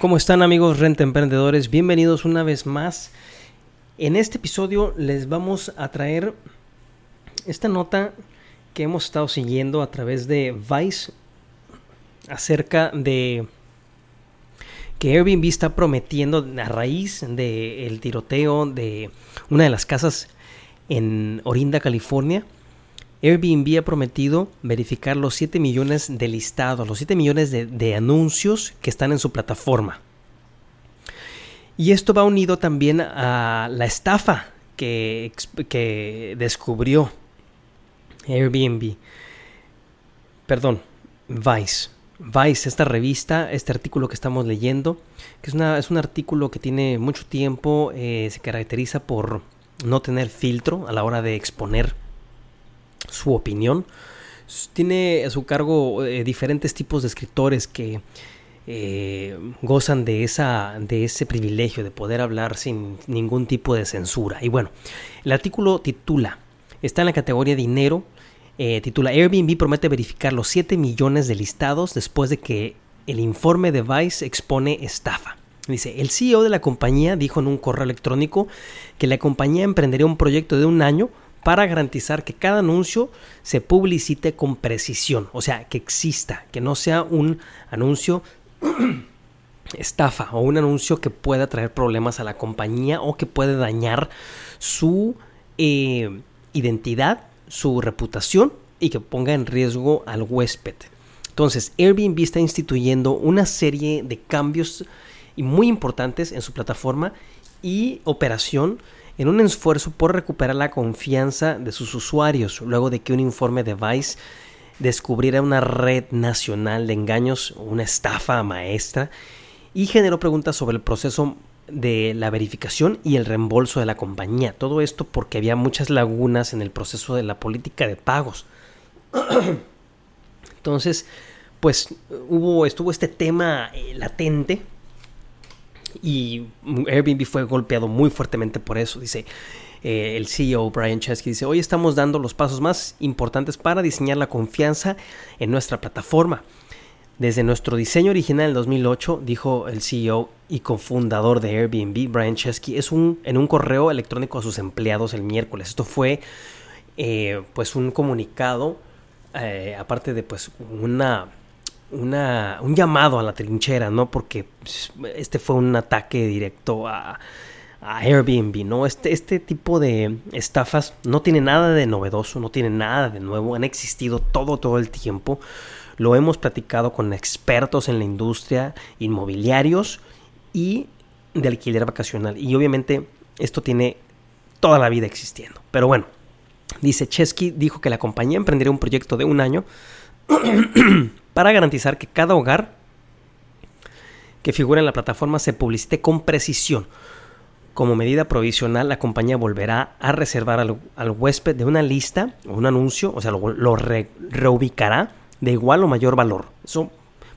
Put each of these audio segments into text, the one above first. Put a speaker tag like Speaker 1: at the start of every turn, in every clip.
Speaker 1: ¿Cómo están amigos renta emprendedores? Bienvenidos una vez más. En este episodio les vamos a traer esta nota que hemos estado siguiendo a través de Vice acerca de que Airbnb está prometiendo a raíz del tiroteo de una de las casas en Orinda, California. Airbnb ha prometido verificar los 7 millones de listados, los 7 millones de, anuncios que están en su plataforma. Y esto va unido también a la estafa que, descubrió Airbnb. Perdón, Vice. Vice, esta revista, este artículo que estamos leyendo, que es un artículo que tiene mucho tiempo, eh, se caracteriza por no tener filtro a la hora de exponer su opinión. Tiene a su cargo eh, diferentes tipos de escritores que eh, gozan de, esa, de ese privilegio de poder hablar sin ningún tipo de censura. Y bueno, el artículo titula, está en la categoría dinero, eh, titula Airbnb promete verificar los 7 millones de listados después de que el informe de Vice expone estafa. Dice, el CEO de la compañía dijo en un correo electrónico que la compañía emprendería un proyecto de un año para garantizar que cada anuncio se publicite con precisión, o sea, que exista, que no sea un anuncio estafa o un anuncio que pueda traer problemas a la compañía o que puede dañar su eh, identidad, su reputación y que ponga en riesgo al huésped. Entonces, Airbnb está instituyendo una serie de cambios muy importantes en su plataforma y operación en un esfuerzo por recuperar la confianza de sus usuarios luego de que un informe de Vice descubriera una red nacional de engaños, una estafa maestra y generó preguntas sobre el proceso de la verificación y el reembolso de la compañía. Todo esto porque había muchas lagunas en el proceso de la política de pagos. Entonces, pues hubo, estuvo este tema eh, latente y Airbnb fue golpeado muy fuertemente por eso. Dice eh, el CEO Brian Chesky, dice, hoy estamos dando los pasos más importantes para diseñar la confianza en nuestra plataforma. Desde nuestro diseño original en 2008, dijo el CEO y cofundador de Airbnb, Brian Chesky, es un, en un correo electrónico a sus empleados el miércoles. Esto fue eh, pues un comunicado, eh, aparte de pues una, una, un llamado a la trinchera, ¿no? Porque pues, este fue un ataque directo a, Airbnb, ¿no? Este, este tipo de estafas no tiene nada de novedoso, no tiene nada de nuevo, han existido todo, todo el tiempo. Lo hemos platicado con expertos en la industria, inmobiliarios y de alquiler vacacional. Y obviamente esto tiene toda la vida existiendo. Pero bueno, dice Chesky dijo que la compañía emprendería un proyecto de un año para garantizar que cada hogar que figura en la plataforma se publicite con precisión. Como medida provisional, la compañía volverá a reservar al, huésped de una lista o un anuncio, o sea, lo, lo re- reubicará de igual o mayor valor. Eso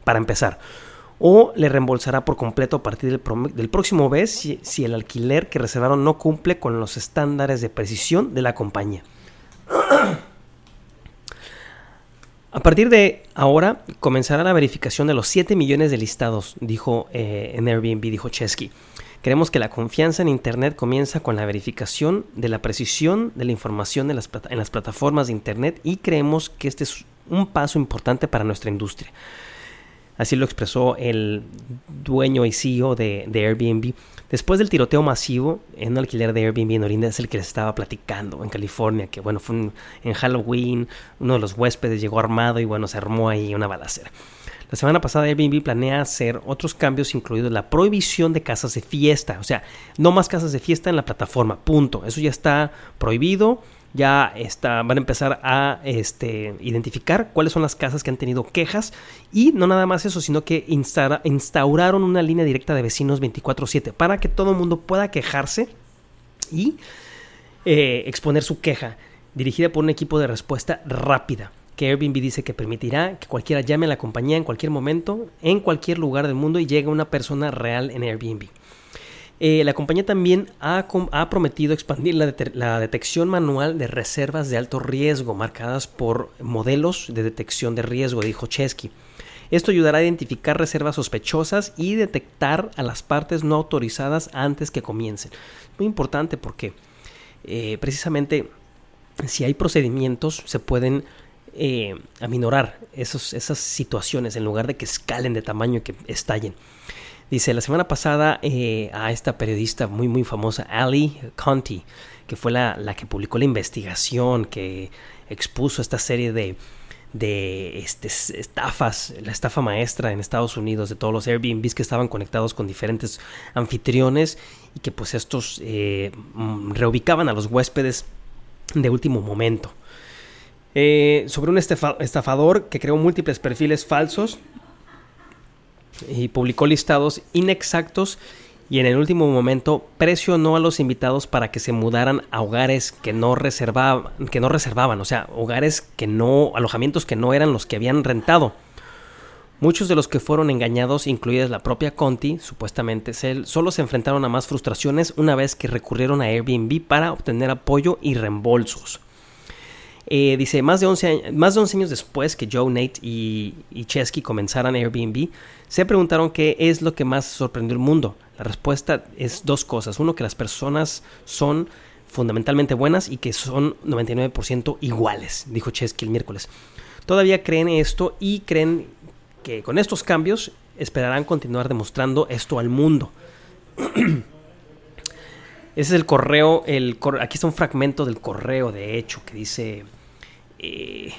Speaker 1: para empezar. O le reembolsará por completo a partir del próximo mes si, si el alquiler que reservaron no cumple con los estándares de precisión de la compañía. A partir de ahora comenzará la verificación de los 7 millones de listados, dijo eh, en Airbnb, dijo Chesky. Creemos que la confianza en Internet comienza con la verificación de la precisión de la información en las plataformas de Internet y creemos que este es un paso importante para nuestra industria. Así lo expresó el dueño y CEO de, Airbnb. Después del tiroteo masivo en un alquiler de Airbnb en Orinda, es el que les estaba platicando en California, que bueno, fue en Halloween, uno de los huéspedes llegó armado y bueno, se armó ahí una balacera. La semana pasada Airbnb planea hacer otros cambios, incluidos la prohibición de casas de fiesta. O sea, no más casas de fiesta en la plataforma, punto. Eso ya está prohibido ya van a empezar a este, identificar cuáles son las casas que han tenido quejas y no nada más eso, sino que instauraron una línea directa de vecinos 24/7 para que todo el mundo pueda quejarse y eh, exponer su queja, dirigida por un equipo de respuesta rápida que Airbnb dice que permitirá que cualquiera llame a la compañía en cualquier momento, en cualquier lugar del mundo y llegue una persona real en Airbnb. Eh, la compañía también ha, prometido expandir la, detección manual de reservas de alto riesgo marcadas por modelos de detección de riesgo, dijo Chesky. Esto ayudará a identificar reservas sospechosas y detectar a las partes no autorizadas antes que comiencen. Muy importante porque eh, precisamente si hay procedimientos se pueden eh, aminorar esas situaciones en lugar de que escalen de tamaño y que estallen. Dice, la semana pasada eh, a esta periodista muy muy famosa, Ali Conti, que fue la, que publicó la investigación, que expuso esta serie de, de este, estafas, la estafa maestra en Estados Unidos de todos los Airbnbs que estaban conectados con diferentes anfitriones y que pues estos eh, mm, reubicaban a los huéspedes de último momento. Eh, sobre un estafador que creó múltiples perfiles falsos y publicó listados inexactos y en el último momento presionó a los invitados para que se mudaran a hogares que no reservaban, que no reservaban, o sea, hogares que no, alojamientos que no eran los que habían rentado. Muchos de los que fueron engañados, incluida la propia Conti, supuestamente, solo se enfrentaron a más frustraciones una vez que recurrieron a Airbnb para obtener apoyo y reembolsos. Eh, dice, más de, 11, más de 11 años después que Joe, Nate y, Chesky comenzaran Airbnb, se preguntaron qué es lo que más sorprendió al mundo. La respuesta es dos cosas. Uno, que las personas son fundamentalmente buenas y que son 99% iguales, dijo Chesky el miércoles. Todavía creen esto y creen que con estos cambios esperarán continuar demostrando esto al mundo. Ese es el correo, el, aquí está un fragmento del correo, de hecho, que dice eh,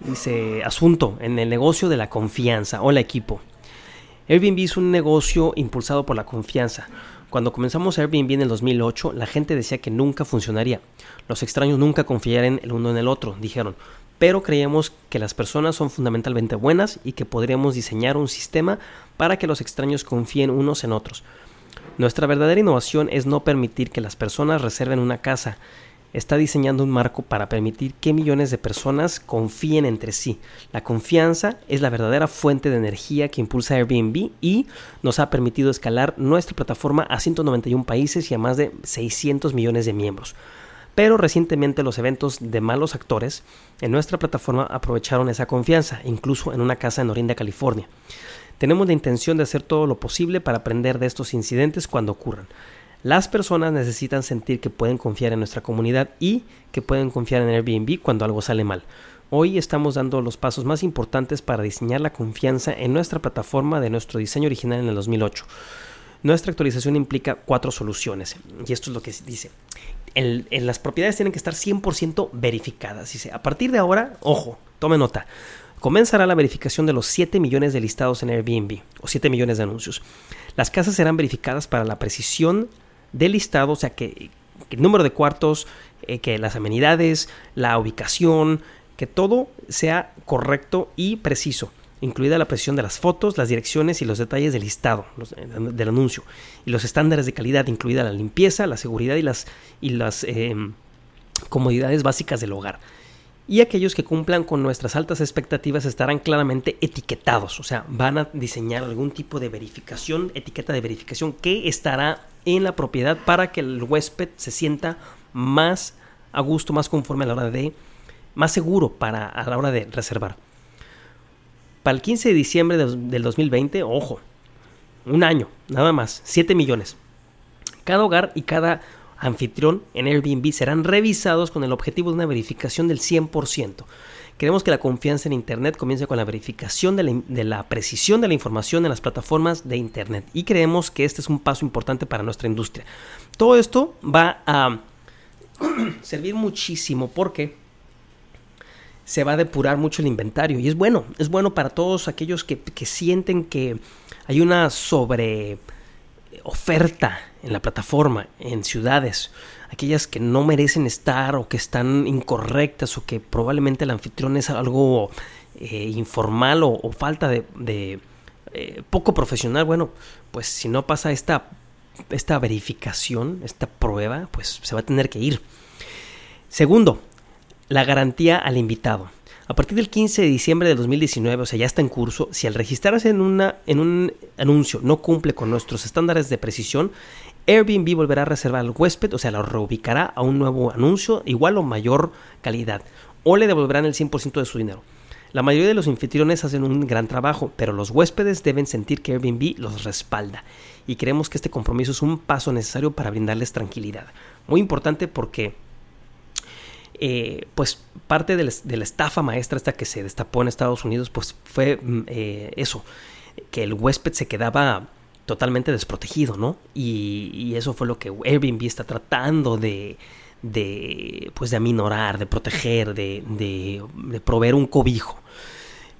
Speaker 1: dice, asunto en el negocio de la confianza. Hola equipo. Airbnb es un negocio impulsado por la confianza. Cuando comenzamos Airbnb en el 2008, la gente decía que nunca funcionaría. Los extraños nunca confiarían el uno en el otro, dijeron. Pero creíamos que las personas son fundamentalmente buenas y que podríamos diseñar un sistema para que los extraños confíen unos en otros. Nuestra verdadera innovación es no permitir que las personas reserven una casa, está diseñando un marco para permitir que millones de personas confíen entre sí. La confianza es la verdadera fuente de energía que impulsa Airbnb y nos ha permitido escalar nuestra plataforma a 191 países y a más de 600 millones de miembros. Pero recientemente los eventos de malos actores en nuestra plataforma aprovecharon esa confianza, incluso en una casa en Orinda, California. Tenemos la intención de hacer todo lo posible para aprender de estos incidentes cuando ocurran. Las personas necesitan sentir que pueden confiar en nuestra comunidad y que pueden confiar en Airbnb cuando algo sale mal. Hoy estamos dando los pasos más importantes para diseñar la confianza en nuestra plataforma de nuestro diseño original en el 2008. Nuestra actualización implica cuatro soluciones y esto es lo que dice. Las propiedades tienen que estar 100% verificadas. Dice, a partir de ahora, ojo, tome nota, comenzará la verificación de los 7 millones de listados en Airbnb o 7 millones de anuncios. Las casas serán verificadas para la precisión del listado, o sea, que, el número de cuartos, eh, que las amenidades, la ubicación, que todo sea correcto y preciso, incluida la precisión de las fotos, las direcciones y los detalles del listado, eh, del anuncio, y los estándares de calidad, incluida la limpieza, la seguridad y las, y las em, comodidades básicas del hogar. Y aquellos que cumplan con nuestras altas expectativas estarán claramente etiquetados, o sea, van a diseñar algún tipo de verificación, etiqueta de verificación que estará en la propiedad para que el huésped se sienta más a gusto, más conforme a la hora de, más seguro para a la hora de reservar. Para el 15 de diciembre del 2020, ojo, un año, nada más, 7 millones. Cada hogar y cada anfitrión en Airbnb serán revisados con el objetivo de una verificación del 100%. Queremos que la confianza en Internet comience con la verificación de la, precisión de la información en las plataformas de Internet y creemos que este es un paso importante para nuestra industria. Todo esto va a servir muchísimo porque se va a depurar mucho el inventario y es bueno, es bueno para todos aquellos que, sienten que hay una sobre oferta en la plataforma, en ciudades, aquellas que no merecen estar o que están incorrectas o que probablemente el anfitrión es algo eh, informal o, falta de, eh, poco profesional, bueno, pues si no pasa esta, esta verificación, esta prueba, pues se va a tener que ir. Segundo, la garantía al invitado. A partir del 15 de diciembre de 2019, o sea, ya está en curso, si al registrarse en, una, en un anuncio no cumple con nuestros estándares de precisión, Airbnb volverá a reservar al huésped, o sea, lo reubicará a un nuevo anuncio igual o mayor calidad, o le devolverán el 100% de su dinero. La mayoría de los anfitriones hacen un gran trabajo, pero los huéspedes deben sentir que Airbnb los respalda y creemos que este compromiso es un paso necesario para brindarles tranquilidad. Muy importante porque eh, pues parte de la, estafa maestra esta que se destapó en Estados Unidos, pues fue mm, eh, eso, que el huésped se quedaba totalmente desprotegido, ¿no? Y, eso fue lo que Airbnb está tratando de, de pues de aminorar, de proteger, de, de proveer un cobijo.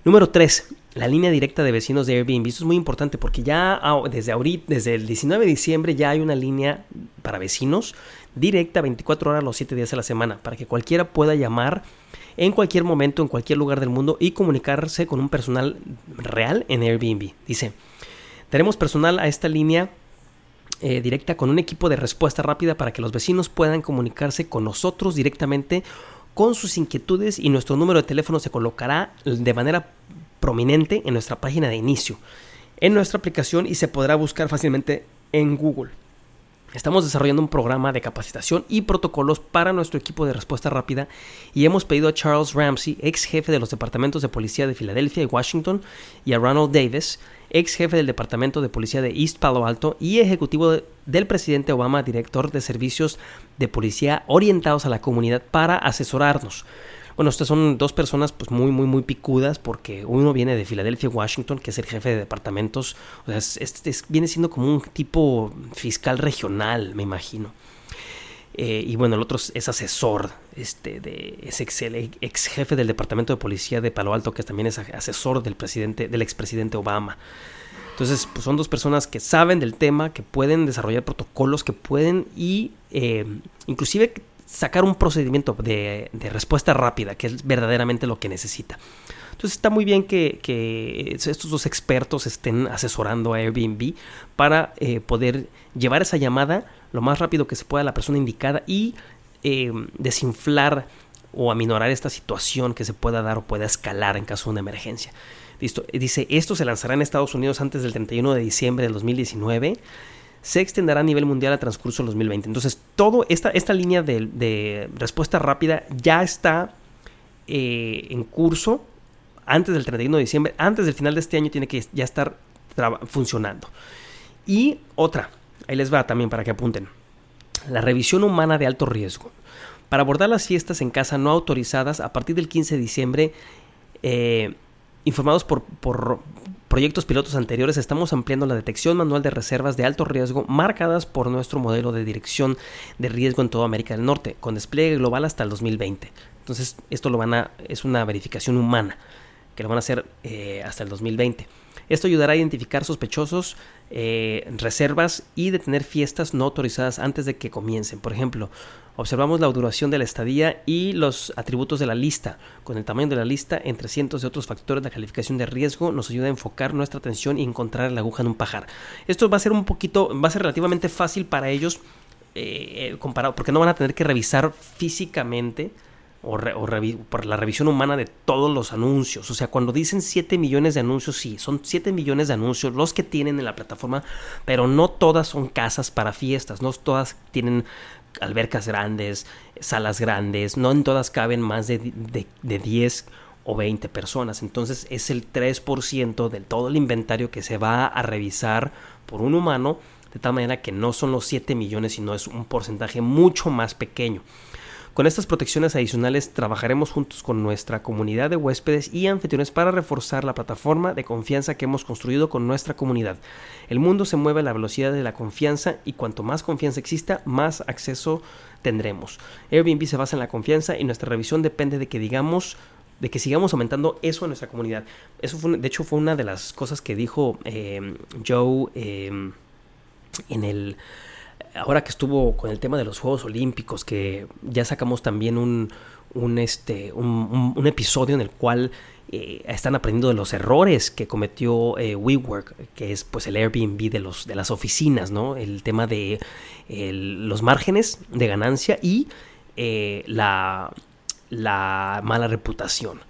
Speaker 1: Número 3 la línea directa de vecinos de Airbnb. Esto es muy importante porque ya desde ahorita, desde el 19 de diciembre ya hay una línea para vecinos directa 24 horas los 7 días de la semana para que cualquiera pueda llamar en cualquier momento, en cualquier lugar del mundo y comunicarse con un personal real en Airbnb. Dice, tenemos personal a esta línea eh, directa con un equipo de respuesta rápida para que los vecinos puedan comunicarse con nosotros directamente con sus inquietudes y nuestro número de teléfono se colocará de manera prominente en nuestra página de inicio, en nuestra aplicación y se podrá buscar fácilmente en Google. Estamos desarrollando un programa de capacitación y protocolos para nuestro equipo de respuesta rápida y hemos pedido a Charles Ramsey, ex jefe de los departamentos de policía de Filadelfia y Washington, y a Ronald Davis, ex jefe del departamento de policía de East Palo Alto y ejecutivo del presidente Obama, director de servicios de policía orientados a la comunidad, para asesorarnos. Bueno, estas son dos personas pues muy, muy, muy picudas porque uno viene de Filadelfia, Washington, que es el jefe de departamentos. O sea, es, viene siendo como un tipo fiscal regional, me imagino. Eh, y bueno, el otro es asesor, este, de, es ex, ex, jefe del departamento de policía de Palo Alto, que también es asesor del presidente, del expresidente Obama. Entonces, pues son dos personas que saben del tema, que pueden desarrollar protocolos, que pueden y eh, inclusive sacar un procedimiento de, respuesta rápida, que es verdaderamente lo que necesita. Entonces está muy bien que, estos dos expertos estén asesorando a Airbnb para eh, poder llevar esa llamada lo más rápido que se pueda a la persona indicada y eh, desinflar o aminorar esta situación que se pueda dar o pueda escalar en caso de una emergencia. Listo. Dice, esto se lanzará en Estados Unidos antes del 31 de diciembre del 2019 se extenderá a nivel mundial a transcurso del 2020. Entonces, toda esta, esta línea de, respuesta rápida ya está eh, en curso antes del 31 de diciembre, antes del final de este año tiene que ya estar funcionando. Y otra, ahí les va también para que apunten, la revisión humana de alto riesgo. Para abordar las fiestas en casa no autorizadas a partir del 15 de diciembre, eh, informados por, por, proyectos pilotos anteriores estamos ampliando la detección manual de reservas de alto riesgo marcadas por nuestro modelo de dirección de riesgo en toda América del Norte, con despliegue global hasta el 2020. Entonces, esto lo van a, es una verificación humana que lo van a hacer eh, hasta el 2020. Esto ayudará a identificar sospechosos, eh, reservas y detener fiestas no autorizadas antes de que comiencen. Por ejemplo, observamos la duración de la estadía y los atributos de la lista. Con el tamaño de la lista, entre cientos de otros factores, la calificación de riesgo nos ayuda a enfocar nuestra atención y encontrar la aguja en un pajar. Esto va a ser un poquito, va a ser relativamente fácil para ellos eh, comparado, porque no van a tener que revisar físicamente o, por la revisión humana de todos los anuncios. O sea, cuando dicen 7 millones de anuncios, sí, son 7 millones de anuncios los que tienen en la plataforma, pero no todas son casas para fiestas, no todas tienen albercas grandes, salas grandes, no en todas caben más de, de, de 10 o 20 personas. Entonces es el 3% de todo el inventario que se va a revisar por un humano, de tal manera que no son los 7 millones, sino es un porcentaje mucho más pequeño. Con estas protecciones adicionales trabajaremos juntos con nuestra comunidad de huéspedes y anfitriones para reforzar la plataforma de confianza que hemos construido con nuestra comunidad. El mundo se mueve a la velocidad de la confianza y cuanto más confianza exista, más acceso tendremos. Airbnb se basa en la confianza y nuestra revisión depende de que digamos de que sigamos aumentando eso en nuestra comunidad. Eso fue, de hecho, fue una de las cosas que dijo eh, Joe. Eh, en el ahora que estuvo con el tema de los Juegos Olímpicos, que ya sacamos también un, un, este, un, episodio en el cual eh, están aprendiendo de los errores que cometió eh, WeWork, que es pues el Airbnb de, los, de las oficinas, ¿no? El tema de los márgenes de ganancia y eh, la, la mala reputación.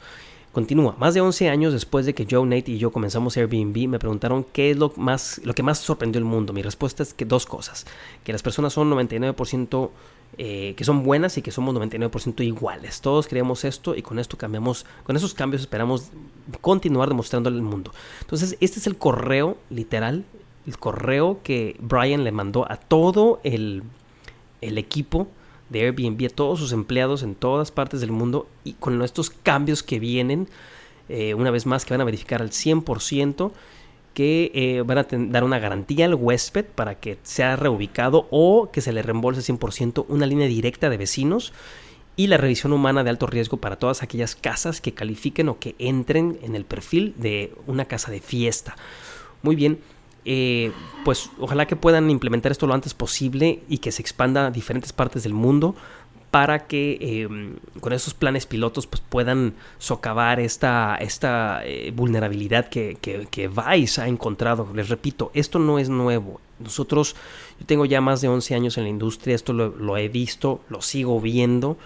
Speaker 1: Continúa. Más de 11 años después de que Joe, Nate y yo comenzamos Airbnb, me preguntaron qué es lo, más, lo que más sorprendió el mundo. Mi respuesta es que dos cosas. Que las personas son 99%, eh, que son buenas y que somos 99% iguales. Todos creemos esto y con esto cambiamos, con esos cambios esperamos continuar demostrándole al mundo. Entonces, este es el correo literal, el correo que Brian le mandó a todo el, el equipo de Airbnb a todos sus empleados en todas partes del mundo y con estos cambios que vienen, eh, una vez más que van a verificar al 100%, que eh, van a dar una garantía al huésped para que sea reubicado o que se le reembolse 100% una línea directa de vecinos y la revisión humana de alto riesgo para todas aquellas casas que califiquen o que entren en el perfil de una casa de fiesta. Muy bien, eh, pues ojalá que puedan implementar esto lo antes posible y que se expanda a diferentes partes del mundo para que em, con esos planes pilotos pues puedan socavar esta, esta eh, vulnerabilidad que, que, Vice ha encontrado. Les repito, esto no es nuevo. Nosotros, yo tengo ya más de 11 años en la industria, esto lo he visto, lo sigo viendo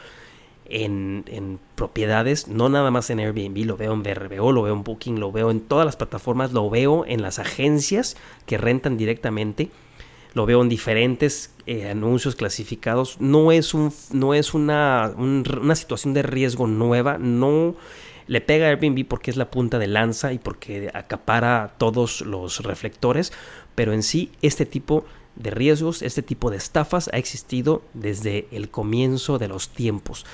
Speaker 1: en, propiedades, no nada más en Airbnb, lo veo en VRBO, lo veo en Booking, lo veo en todas las plataformas, lo veo en las agencias que rentan directamente, lo veo en diferentes eh, anuncios clasificados. No es, un, no es una, una situación de riesgo nueva, no le pega a Airbnb porque es la punta de lanza y porque acapara todos los reflectores, pero en sí este tipo de riesgos, este tipo de estafas ha existido desde el comienzo de los tiempos.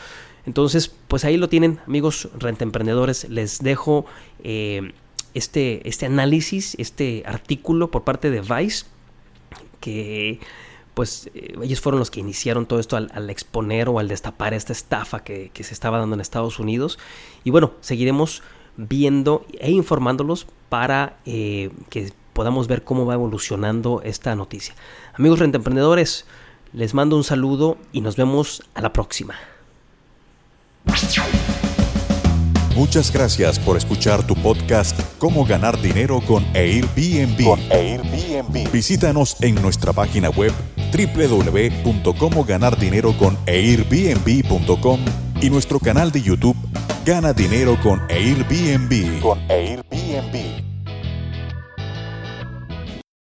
Speaker 1: Entonces, pues ahí lo tienen, amigos emprendedores. Les dejo eh, este, este análisis, este artículo por parte de Vice, que pues eh, ellos fueron los que iniciaron todo esto al, exponer o al destapar esta estafa que, se estaba dando en Estados Unidos. Y bueno, seguiremos viendo e informándolos para eh, que podamos ver cómo va evolucionando esta noticia. Amigos emprendedores, les mando un saludo y nos vemos a la próxima.
Speaker 2: Muchas gracias por escuchar tu podcast Cómo ganar dinero con Airbnb.
Speaker 3: Con Airbnb.
Speaker 2: Visítanos en nuestra página web www.comoganardineroconairbnb.com y nuestro canal de YouTube Gana dinero con Airbnb.
Speaker 3: Con Airbnb.